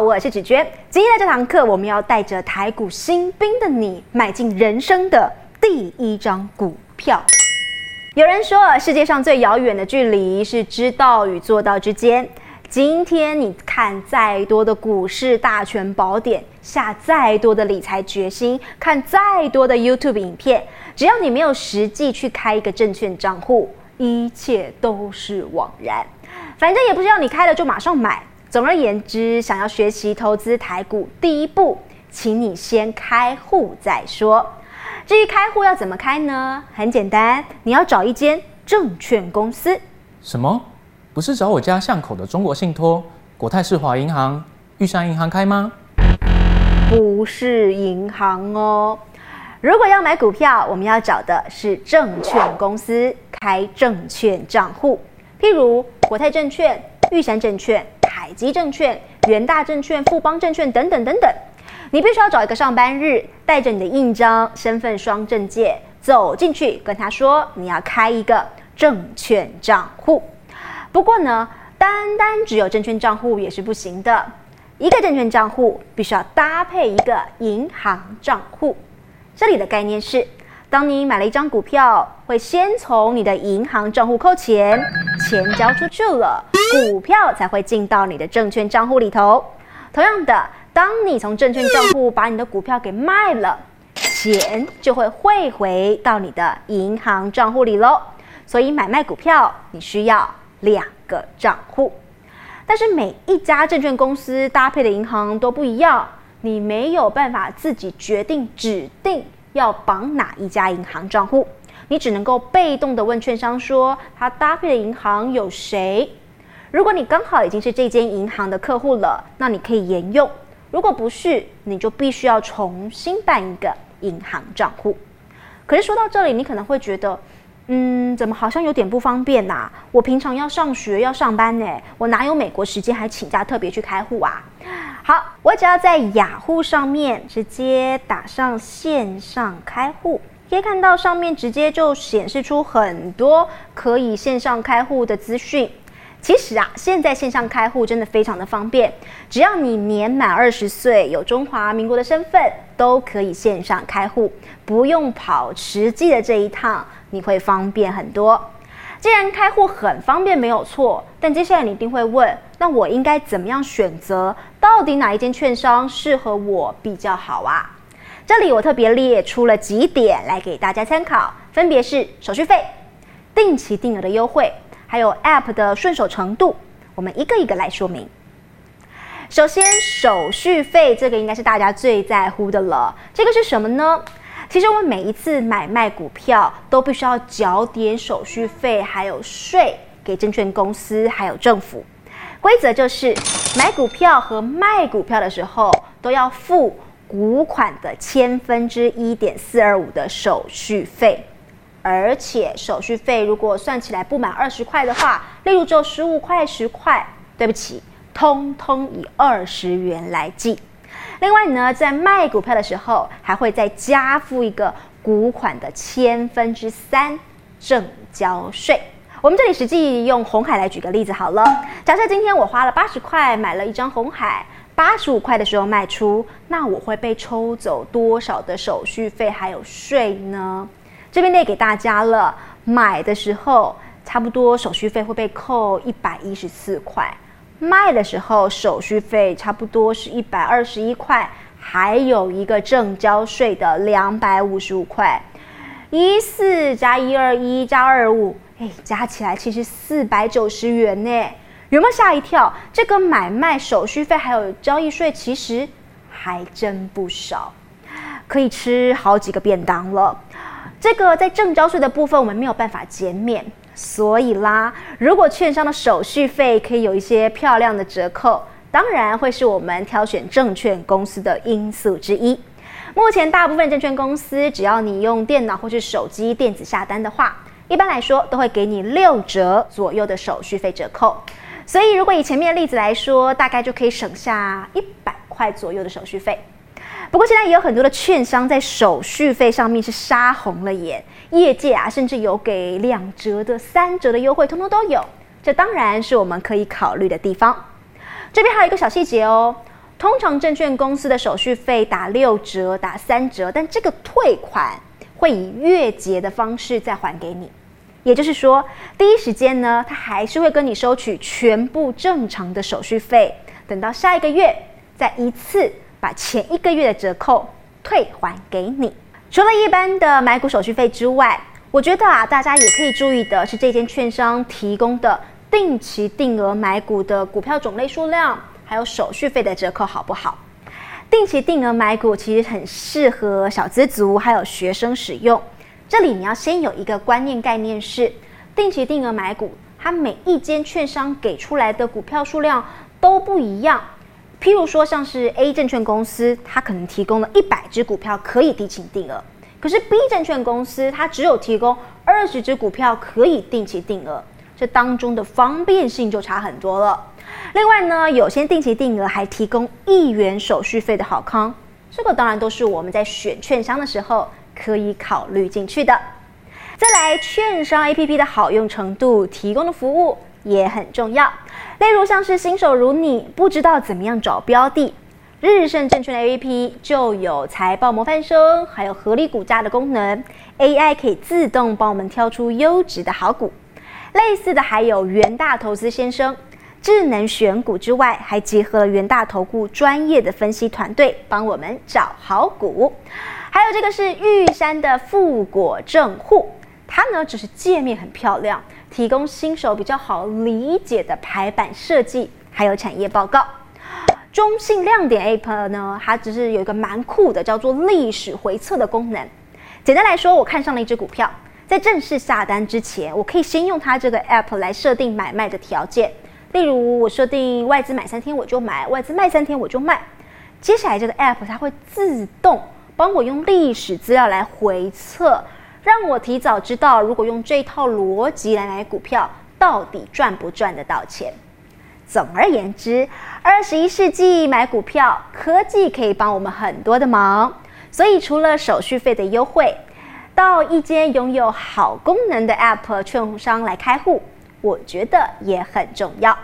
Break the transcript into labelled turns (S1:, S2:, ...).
S1: 我是芷娟。今天的这堂课，我们要带着台股新兵的你，买进人生的第一张股票。有人说，世界上最遥远的距离是知道与做到之间。今天你看再多的股市大全宝典，下再多的理财决心，看再多的 YouTube 影片，只要你没有实际去开一个证券账户，一切都是枉然。反正也不是要你开了就马上买。总而言之，想要学习投资台股，第一步，请你先开户再说。至于开户要怎么开呢？很简单，你要找一间证券公司。
S2: 什么？不是找我家巷口的中国信托、国泰世华银行、玉山银行开吗？
S1: 不是银行哦。如果要买股票，我们要找的是证券公司开证券账户，譬如国泰证券、玉山证券、海基证券、元大证券、富邦证券等等等等。你必须要找一个上班日，带着你的印章、身份双证件走进去，跟他说你要开一个证券账户。不过呢，单单只有证券账户也是不行的，一个证券账户必须要搭配一个银行账户。这里的概念是，当你买了一张股票，会先从你的银行账户扣钱，钱交出去了，股票才会进到你的证券账户里头。同样的。当你从证券账户把你的股票给卖了，钱就会汇回到你的银行账户里喽。所以买卖股票你需要两个账户，但是每一家证券公司搭配的银行都不一样，你没有办法自己决定指定要绑哪一家银行账户，你只能够被动的问券商说他搭配的银行有谁。如果你刚好已经是这间银行的客户了，那你可以沿用。如果不是，你就必须要重新办一个银行账户。可是说到这里，你可能会觉得，嗯，怎么好像有点不方便呐？我平常要上学要上班呢，我哪有美国时间还请假特别去开户啊？好，我只要在雅虎上面直接打上线上开户，可以看到上面直接就显示出很多可以线上开户的资讯。其实啊，现在线上开户真的非常的方便，只要你年满二十岁，有中华民国的身份，都可以线上开户，不用跑实际的这一趟，你会方便很多。既然开户很方便，没有错，但接下来你一定会问，那我应该怎么样选择？到底哪一间券商适合我比较好啊？这里我特别列出了几点来给大家参考，分别是手续费、定期定额的优惠。还有 App 的顺手程度，我们一个一个来说明。首先，手续费这个应该是大家最在乎的了。这个是什么呢？其实我们每一次买卖股票都必须要缴点手续费，还有税给证券公司，还有政府。规则就是买股票和卖股票的时候都要付股款的千分之一点四二五的手续费。而且手续费如果算起来不满二十块的话，例如只有十五块、十块，对不起，通通以二十元来计。另外你呢，在卖股票的时候，还会再加付一个股款的千分之三正交税。我们这里实际用红海来举个例子好了。假设今天我花了八十块买了一张红海，八十五块的时候卖出，那我会被抽走多少的手续费还有税呢？这边列给大家了，买的时候差不多手续费会被扣一百一十四块，卖的时候手续费差不多是一百二十一块，还有一个正交税的两百五十五块，一四加一二一加二五，哎，加起来其实四百九十元呢，有没有吓一跳？这个买卖手续费还有交易税，其实还真不少，可以吃好几个便当了。这个在正交税的部分，我们没有办法减免，所以啦，如果券商的手续费可以有一些漂亮的折扣，当然会是我们挑选证券公司的因素之一。目前大部分证券公司，只要你用电脑或是手机电子下单的话，一般来说都会给你六折左右的手续费折扣。所以如果以前面的例子来说，大概就可以省下一百块左右的手续费。不过现在也有很多的券商在手续费上面是杀红了眼，业界啊甚至有给两折的、三折的优惠，通通都有。这当然是我们可以考虑的地方。这边还有一个小细节哦，通常证券公司的手续费打六折、打三折，但这个退款会以月结的方式再还给你。也就是说，第一时间呢，他还是会跟你收取全部正常的手续费，等到下一个月再一次把前一个月的折扣退还给你。除了一般的买股手续费之外，我觉得啊，大家也可以注意的是，这间券商提供的定期定额买股的股票种类数量。还有手续费的折扣好不好？定期定额买股其实很适合小资族还有学生使用。这里你要先有一个观念概念是，定期定额买股，它每一间券商给出来的股票数量都不一样。譬如说，像是 A 证券公司，它可能提供了一百只股票可以定期定额，可是 B 证券公司它只有提供二十只股票可以定期定额，这当中的方便性就差很多了。另外呢，有些定期定额还提供一元手续费的好康，这个当然都是我们在选券商的时候可以考虑进去的。再来，券商 APP 的好用程度，提供的服务也很重要。例如像是新手如你不知道怎么样找标的，日盛证券的 APP 就有财报模范生，还有合理股价的功能，AI 可以自动帮我们挑出优质的好股。类似的还有元大投资先生。智能选股之外，还结合了元大投顾专业的分析团队，帮我们找好股。还有这个是玉山的富果正户，它呢只是界面很漂亮，提供新手比较好理解的排版设计，还有产业报告。中信亮点 App 呢，它只是有一个蛮酷的叫做历史回测的功能。简单来说，我看上了一只股票，在正式下单之前，我可以先用它这个 App 来设定买卖的条件。例如，我设定外资买三天我就买，外资卖三天我就卖。接下来这个 app 它会自动帮我用历史资料来回测，让我提早知道，如果用这套逻辑来买股票，到底赚不赚得到钱。总而言之，二十一世纪买股票，科技可以帮我们很多的忙。所以，除了手续费的优惠，到一间拥有好功能的 app 券商来开户。我觉得也很重要。